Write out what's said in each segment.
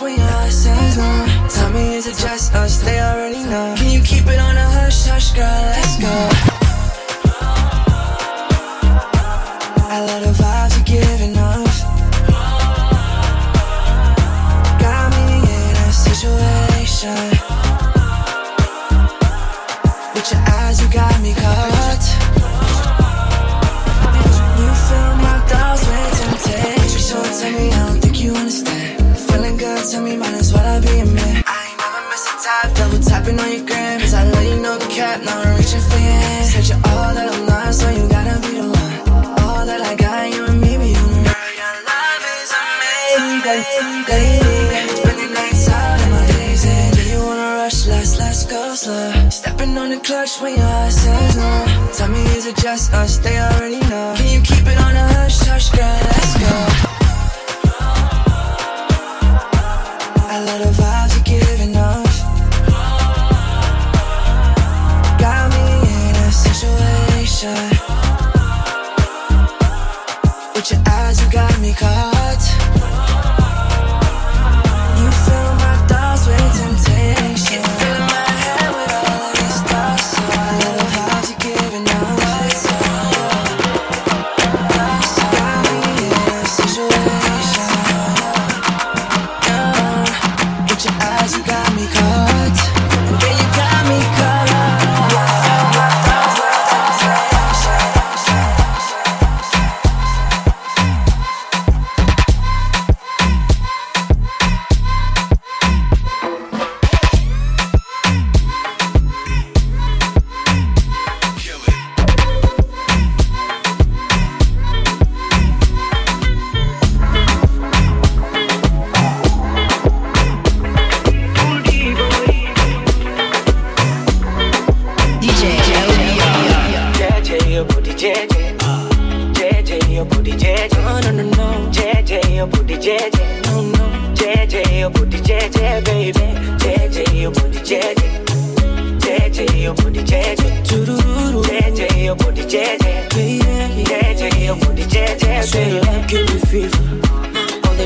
When your eyes says no. Tell me is it just us? They already know. You got me caught.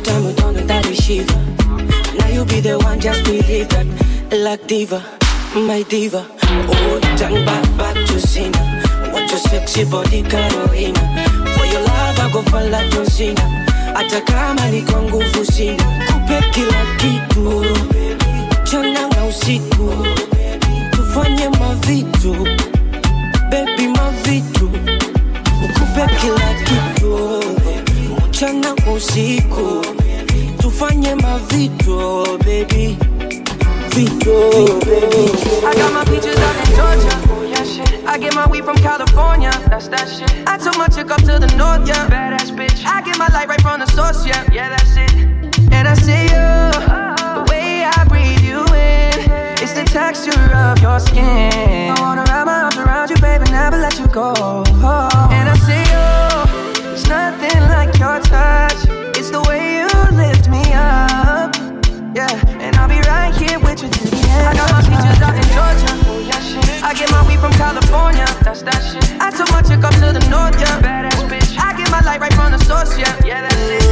Time we know that shiver. Now you be the one, just believe that. Like diva, my diva. Oh, turn back, back to sin. What your sexy body, Carolina. For your love, I go fall like John Cena. Hata kama niko sina, kupe kila kitu mchana na usiku, tufanye mavitu baby, mavitu ukupe kila kitu mchana kwa usiku tufanye mavitu baby vitu baby I got my peaches out in Georgia. I get my weed from California. That's that shit. I took my chick up to the north, yeah. Badass bitch. I get my light right from the source, yeah. Yeah, that's it. And I see you, the way I breathe you in. It's the texture of your skin. I wanna wrap my arms around you, baby, never let you go. Oh. And I see you, it's nothing like your touch. It's the way you lift me up. Yeah, and I'll be right here with you to the end. I got my features out in Georgia. Oh, yeah, shit. I get my weed from California. That's that shit. I took my chick up to the north, yeah. Badass bitch. I get my light right from the source, yeah. Yeah, that's it.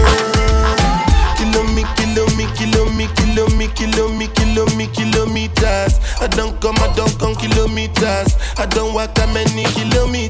Kilo me, kilo me, kilo me, kilometers. I don't come, I don't come kilometers. I don't walk that many kilometers.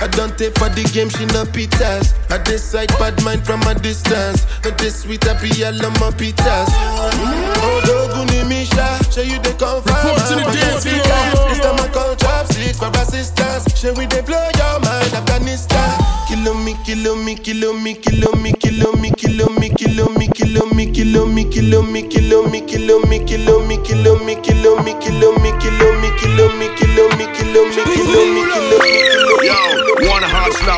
I don't take for the game, she no pitas. I decide bad mind from a distance. But this sweet happy yellow my pitas. Oh, Doguni Misha, show you the comfort. Report to the dance floor. This time I call chopsticks for assistance. Show we they blow your mind, Afghanistan. Kilo me, kilo me, kilo me, kilo me, kilo me, kilo me, kilo me, kilo me, kilo me, kilo me, kilo me, kilo me, kilo me, kilo me, kilo me, kilo me, kilo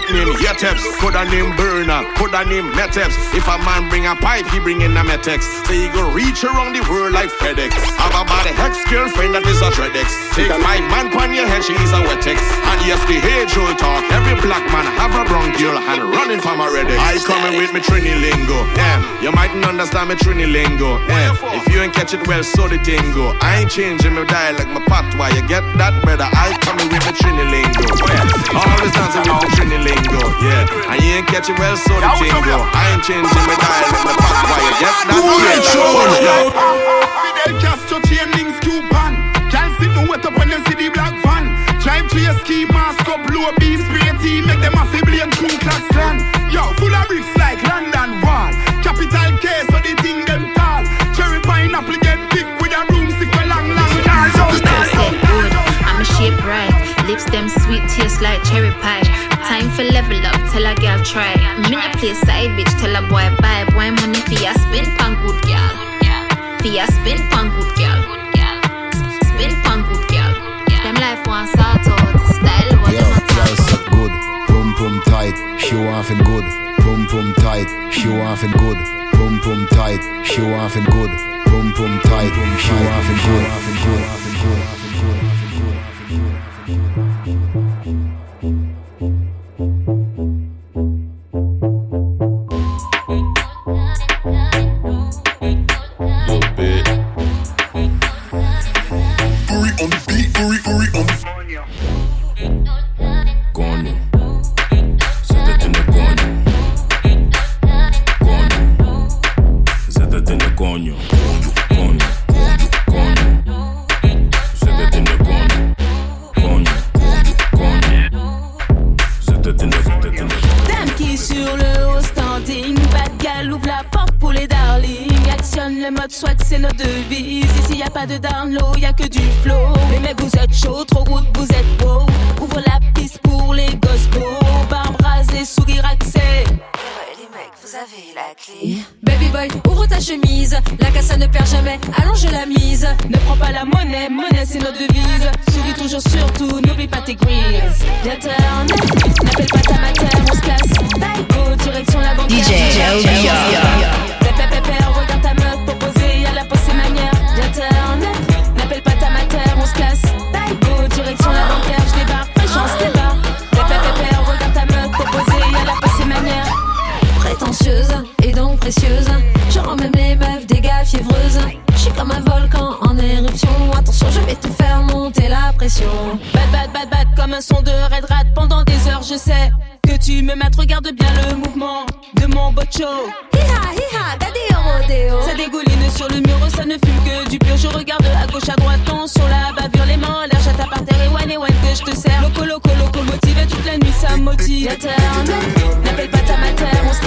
slap name, Yeteps. Could a name burner, could a name Meteps. If a man bring a pipe, he bring in a Metex. So he go reach around the world like FedEx. Have a body hex girlfriend that is a Tredex. Take five man pon your head, she is a Wetex. And yes, the age old talk. Every black man have a brown girl and running from a Redex. I coming with me Trini lingo. Yeah, you mightn't understand me Trini lingo. Yeah, if you ain't catch it well, so the tingo. I ain't changing my dialect, my patois. You get that, better? I coming with me Trini lingo. Yeah, always dancing with the thing go, yeah. And you ain't catching well, so the thing go. I ain't changing my dial, my back wire. Tell a girl try. Me a play side bitch, tell a boy buy. Boy money for ya spin pan good girl. For ya spin pan good girl. Spin pan good girl. Them life want sort out. Style what Yo, them a talk good, pum pum tight, she off and good, pum pum tight, she off and good, pum pum tight, she off and good, pum pum tight, she off and good, Dame qui est sur le haut standing. Bad gal ouvre la porte pour les darlings. Actionne le mode swag, c'est notre devise. Ici y a pas de down low, y a que du flow. Les mecs, vous êtes chauds, trop route, vous êtes beaux. Ouvre la piste pour les gospels. Barbe rasée, sourire axé. les mecs, vous avez la clé. Chemise. La casse ne perd jamais, allonge la mise. Ne prends pas la monnaie, monnaie c'est notre devise. Souris toujours surtout, n'oublie pas tes grilles. Viens turn, n'appelle pas ta mater, on se casse. Go, direction la banque. DJ un son de Red Rat pendant des heures, je sais. Que tu me mates, regarde bien le mouvement de mon bocho. Hi-ha, hi-ha, rodéo. Ça dégouline sur le mur, ça ne fume que du pur. Je regarde à gauche, à droite, tension la bavure, les mains en l'air, j'attends par terre et one et one que je te sers. Loco, loco, locomotive, toute la nuit ça motive. N'appelle pas ta mater, on se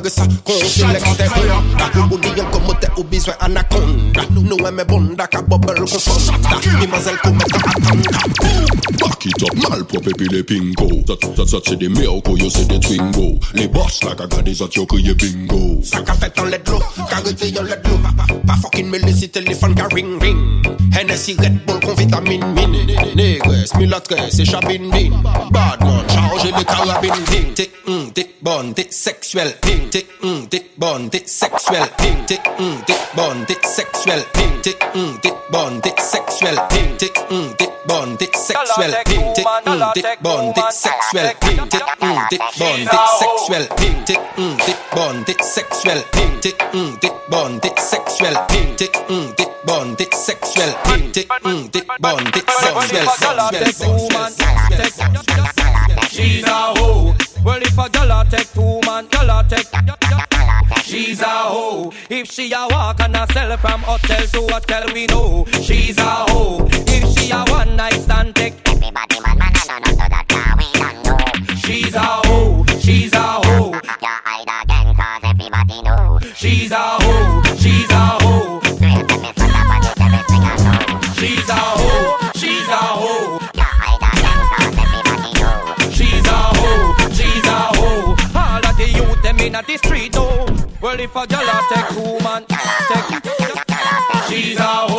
gjøre seg konstig til hånda. Oljen kommer til å bli svær anakonda. Noe med bånda kan boble konfronta. Immazel kommer til atanda. Back it up, malproppe pille pingo. Twingo. Boss a gadis at jeg krier bingo. Snakka fett om ledlo, kan rute gjøre fucking med lyst i telefonen ring ring. Hennessy Red Bull vitamin min. Negre, smil og tre, se chabin man. Badman, chargez les carabines ding T'es hum, t'es bonne, t'es sexuelle ding T'es hum, t'es bonne, t'es sexuelle ding T'es hum, t'es bonne, t'es sexuelle ding T'es hum, t'es bonne, t'es sexuelle ding T'es hum, t'es bonne, t'es sexuelle ding T'es hum, t'es bonne, t'es sexuelle ding T'es hum, t'es bonne, t'es sexuelle ding T'es hum, t'es bonne, t'es sexuelle ding T'es hum, t'es bonne, t'es sexuelle ding T'es hum, t'es bonne, t'es sexuelle ding T'es hum, t'es bonne, t'es sexuelle She's a hoe. Well, if a gyal a take two man, gyal a take. She's a hoe. If she a walk and a sell from hotel to hotel, we know she's a hoe. If she a one night stand take. Everybody man man no no no that now we don't know. She's a hoe. She's a hoe. You hide again 'cause everybody know. She's a hoe. She's a hoe. Them inna the street though. Well if a a take two man, take. She's a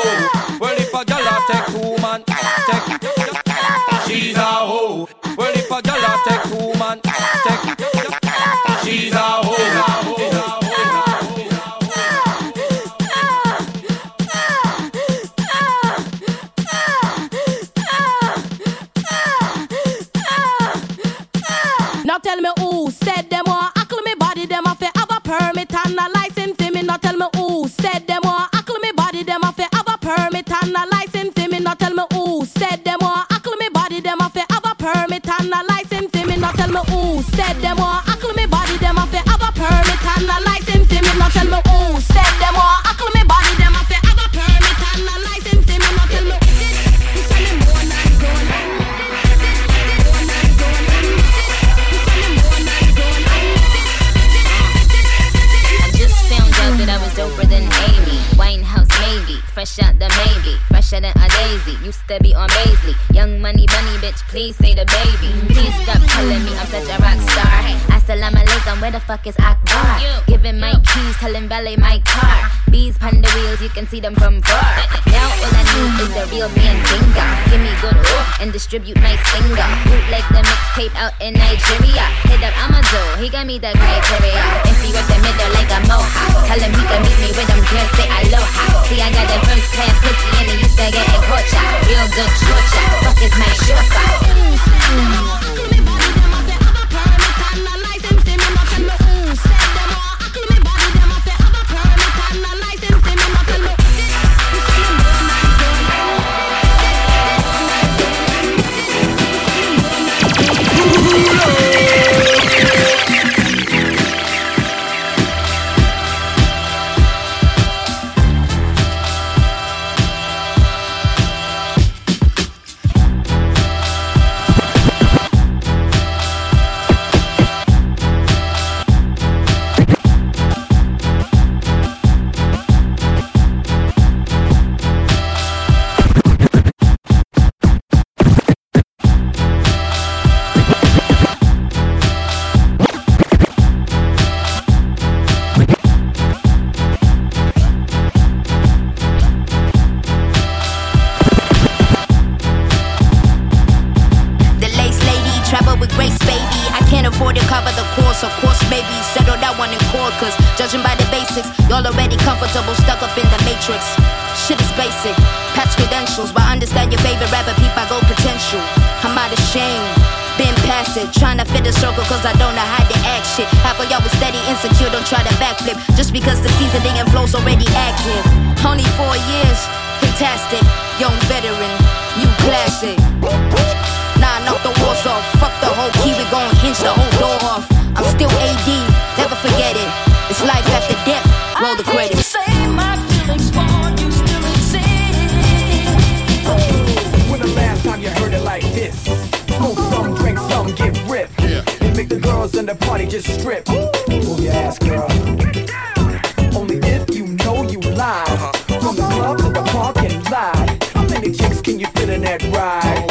mixtape out in Nigeria. Hit up Amazon, he got me the criteria. If he work the middle like a mohawk, tell him he can meet me with them girls, say aloha. See, I got that first class pussy and he used to get a cocha. Real good chocha. Fuck is my chauffeur. Cover the course, of course, maybe settle that one in court. Cause judging by the basics, y'all already comfortable, stuck up in the matrix. Shit is basic, patch credentials, but understand your favorite rapper, peep, I go potential. I'm out of shame. Been past it, trying to fit the circle cause I don't know how to act shit. Half of y'all was steady, insecure, don't try to backflip. Just because the seasoning and flow's already active. Only four years, fantastic. Young veteran, new classic. Nah, knock the walls off. Fuck the whole key, we gon' hinge the whole door off. I'm still AD, never forget it. It's life after death, roll the credits. When the last time you heard it like this? Smoke some, drink some, get ripped. And make the girls in the party just strip. Move your ass, girl. Only if you know you live. Uh-huh. From the club to the parking lot. How many chicks can you fit in that ride?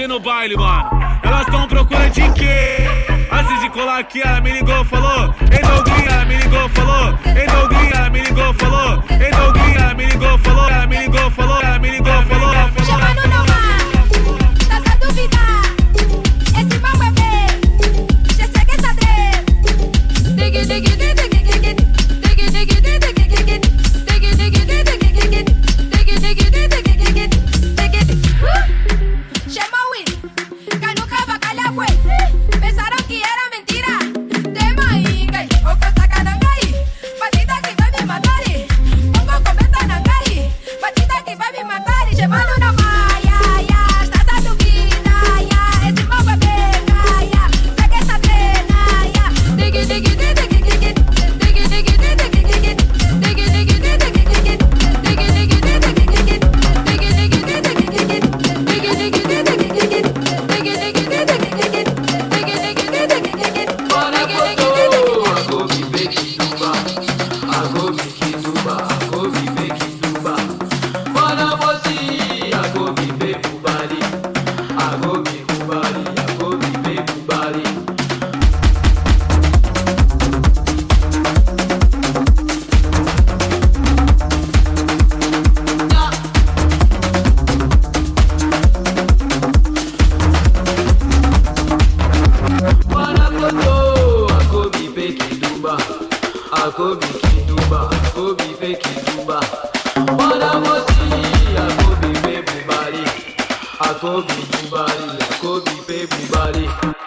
ver no baile, mano. Elas tão procura de quê? Antes de colar aqui, ela me ligou, falou. Ei, Douglinha, ela me ligou, falou. Ei, Douglinha, ela me ligou, falou. Kobe Kiduba, Kobe Pe Kiduba. Bada Mosi, Kobe Pe Bubari, Kobe Bubari, Kobe Pe Bubari.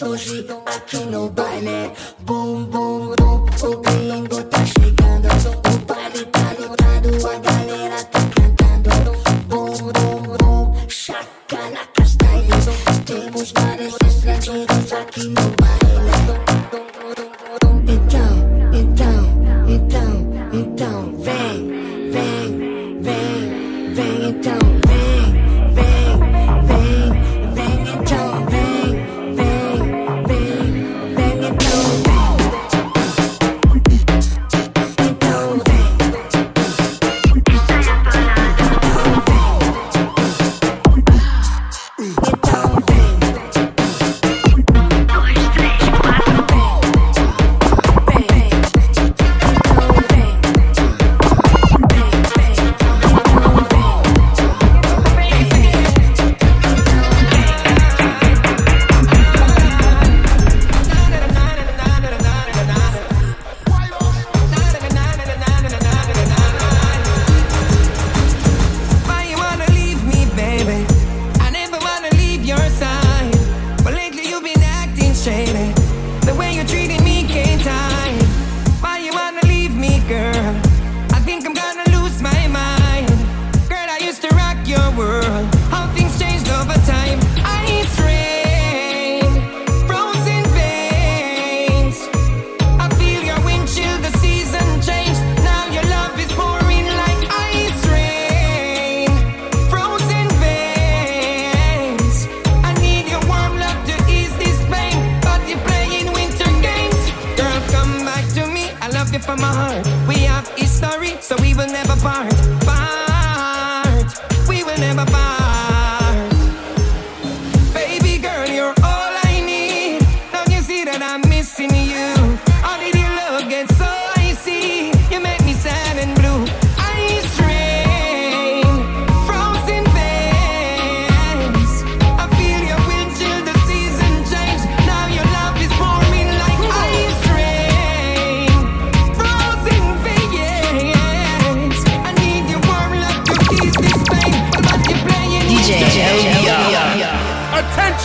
Mais hoje aqui no baile. Bum, bum, bum, o gringo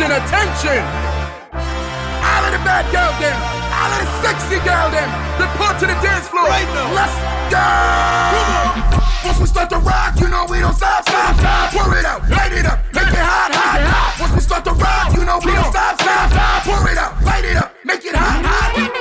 Attention, attention! All of the bad girl them, all of the sexy girl them, report to the dance floor. Right now. Let's go! Once we start to rock, you know we don't stop, stop, stop. Pour it out, light it up, make it hot, hot, hot. Once we start to rock, you know we don't stop, stop, stop. Pour it out, light it up, make it hot, hot.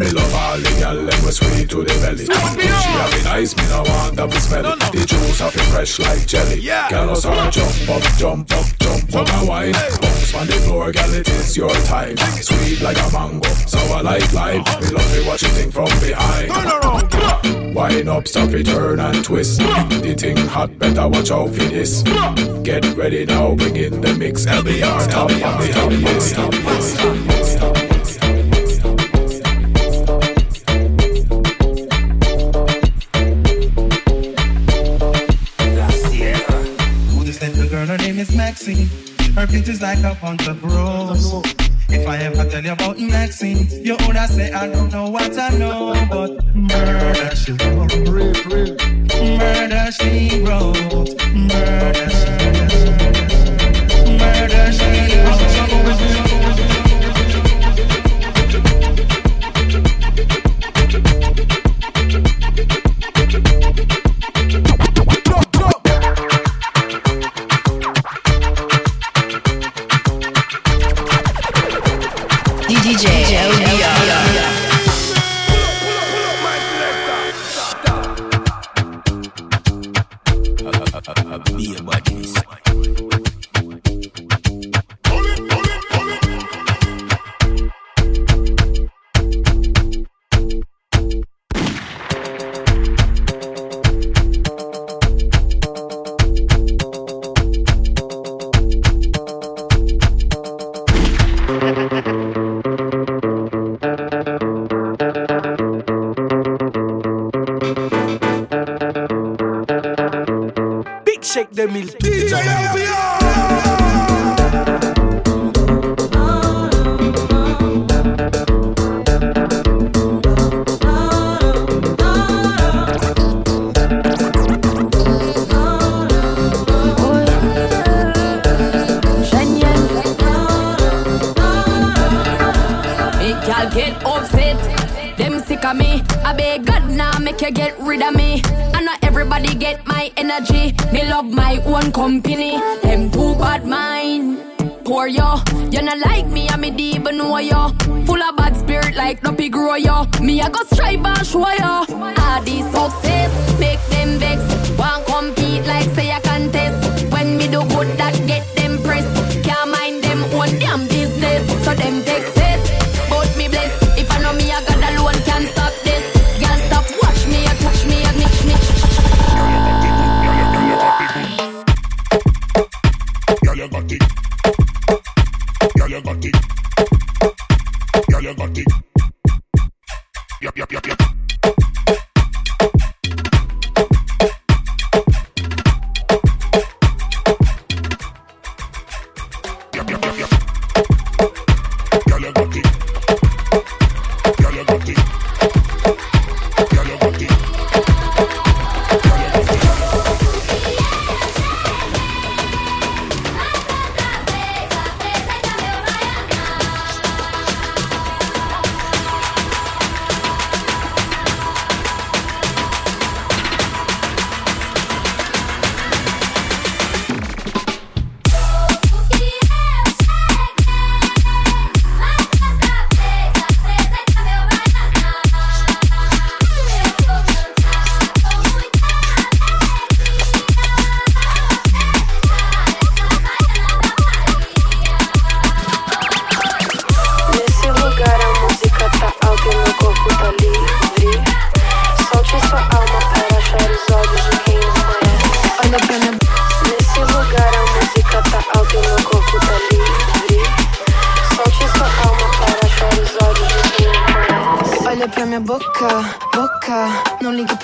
me love all the gal them was sweet to the belly. She have it nice, me no want to be smelly. The juice of it fresh like jelly. Yeah. Gal us all jump up, jump up, jump up and wine. Bounce on the floor, gal it is your time. Sweet like a mango, sour like lime. Me love it watch it thing from behind. Wine up, stop it, turn and twist. The thing hot, better watch out for this. Get ready now, bring in the mix. LBR, top of the top list. Top list, top list, top list. Who Maxine. Her beauty's like a bunch of rose. If I ever tell you about Maxine, you would say I don't know what I know, but murder she wrote. Murder she wrote. Murder she wrote. Murder she wrote.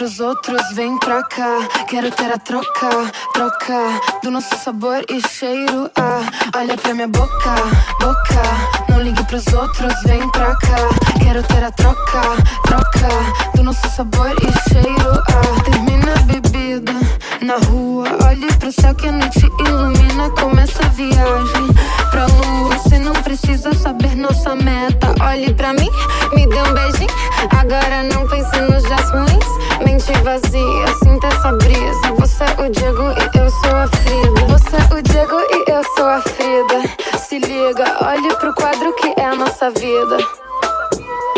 os outros, vem pra cá. Quero ter a troca, troca do nosso sabor e cheiro. Ah, olha pra minha boca, boca. Não ligue pros outros, vem pra cá. Quero ter a troca, troca do nosso sabor e cheiro. Ah, termina a bebida. Na rua, olhe pro céu que a noite ilumina. Começa a viagem pra lua. Você não precisa saber nossa meta. Olhe pra mim, me dê um beijinho. Agora não pense nos jasmins. Mente vazia, sinta essa brisa. Você é o Diego e eu sou a Frida. Você é o Diego e eu sou a Frida. Se liga, olhe pro quadro que é a nossa vida.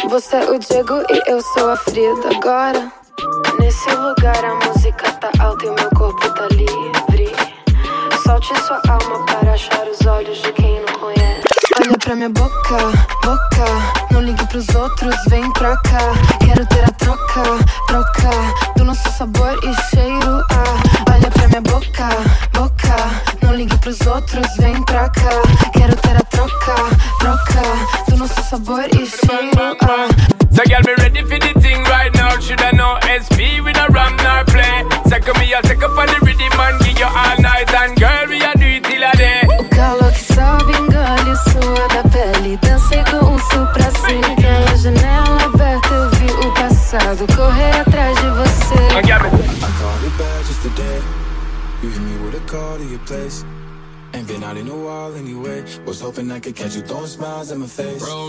Você é o Diego e eu sou a Frida. Agora. Nesse lugar a música tá alta e o meu corpo tá livre. Solte sua alma para achar os olhos de quem não conhece. Olha pra minha boca, boca. Não ligue pros outros, vem pra cá. Quero ter a troca, troca. my face. Bro.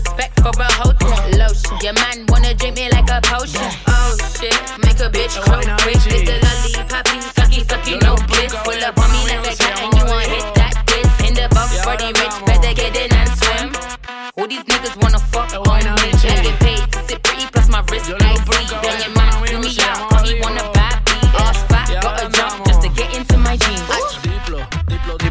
Respect for a hotel. Lotion, your man wanna drink me like a potion. Oh shit, make a bitch croak quick. It's the lollipop, sucky, sucky, no bliss. Pull up on me like a cat and you want hit that kiss. In the box for the rich, better get in and swim. All these niggas wanna fuck on me. I get paid to sit pretty, plus my wrist icy. Then your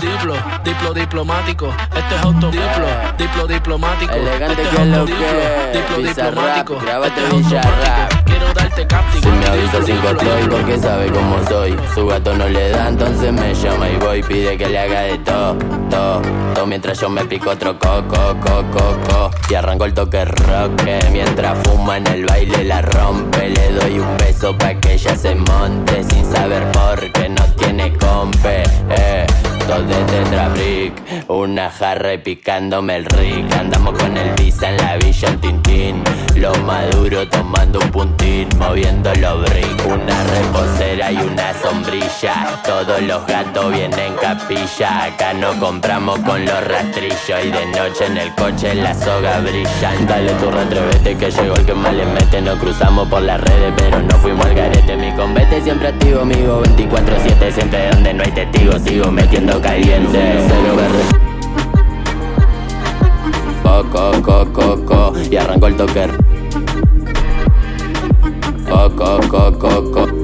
Diplo, diplo diplomático. Este es auto diplo, diplo diplomático. Elegante este que es lo diplo, que diplo Bizarrap, diplomático. grábate Este es Villa automático. Rap. Quiero darte cáptico. Si me avisa sin control porque sabe cómo soy Su gato no le da, entonces me llama y voy Pide que le haga de todo, todo, todo Mientras yo me pico otro coco, coco, coco Y arranco el toque rock Mientras fuma en el baile la rompe Le doy un beso pa' que ella se monte Sin saber por qué no tiene compe eh. Dos de Tetra Brick, una jarra y picándome el rick. Andamos con el visa en la villa, el tintín. Lo maduro tomando un puntín, moviendo los brick. Una reposera y una sombrilla. Todos los gatos vienen capilla. Acá no compramos con los rastrillos. Y de noche en el coche la soga brillan Dale tu retrevete que llegó el que más le mete. Nos cruzamos por las redes pero no fuimos al garete. Mi combate siempre activo, amigo 24-7 Siempre donde no hay testigos sigo metiendo caliente Cero verde. Coco, coco, coco Y arrancó el toque. Coco, coco, coco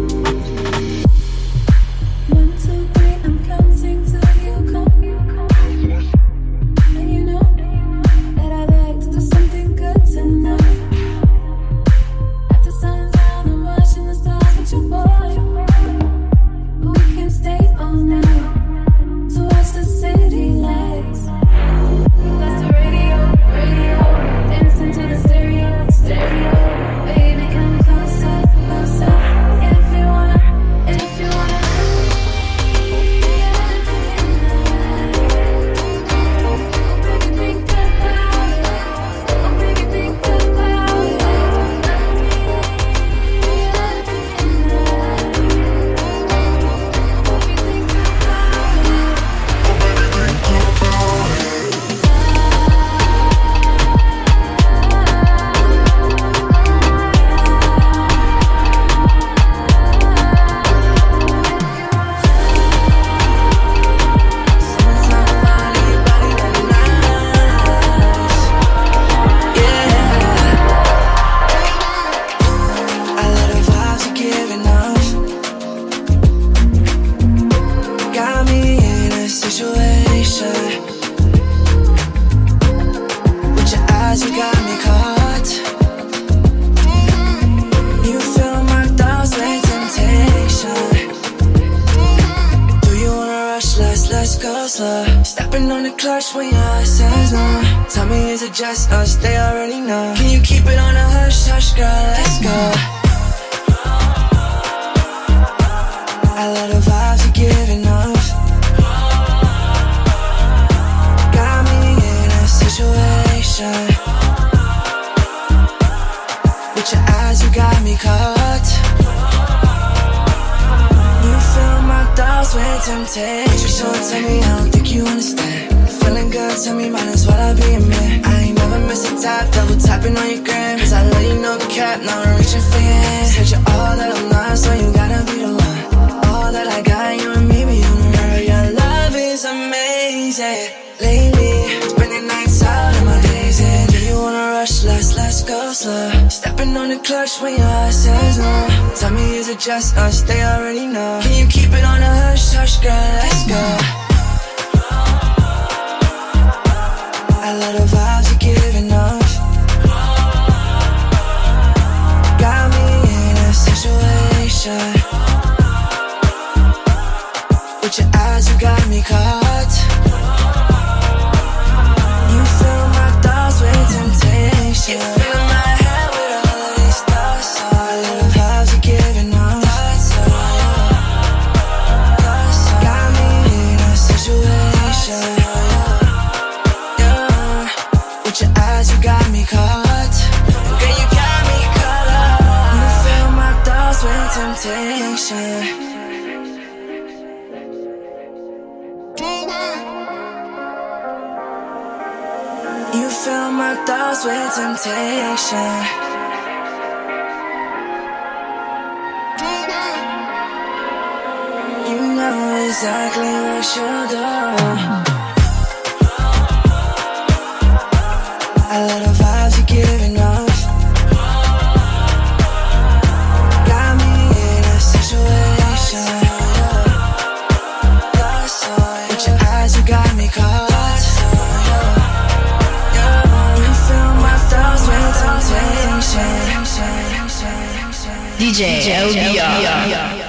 on the clutch when your heart says no. Tell me, is it just us? They already know. Can you keep it on a hush, hush, girl? Let's go. I love the vibes you're giving off. Got me in a situation. With your eyes, you got me caught. Thoughts with temptation. So tell me, I don't think you understand. Feeling good, tell me, might as well I be a man. I ain't never miss a tap, double tapping on your gram. Cause I know you know the cap, now I'm reaching for your hand. Said you're all that I'm not, so you gotta be the let's go slow. Stepping on the clutch when your heart says no. Tell me, is it just us? They already know. Can you keep it on a hush, hush, girl? Let's go. I love the vibes you're giving off. Got me in a situation. With your eyes, you got me caught. You know exactly what you'll do. I love DJ LBR.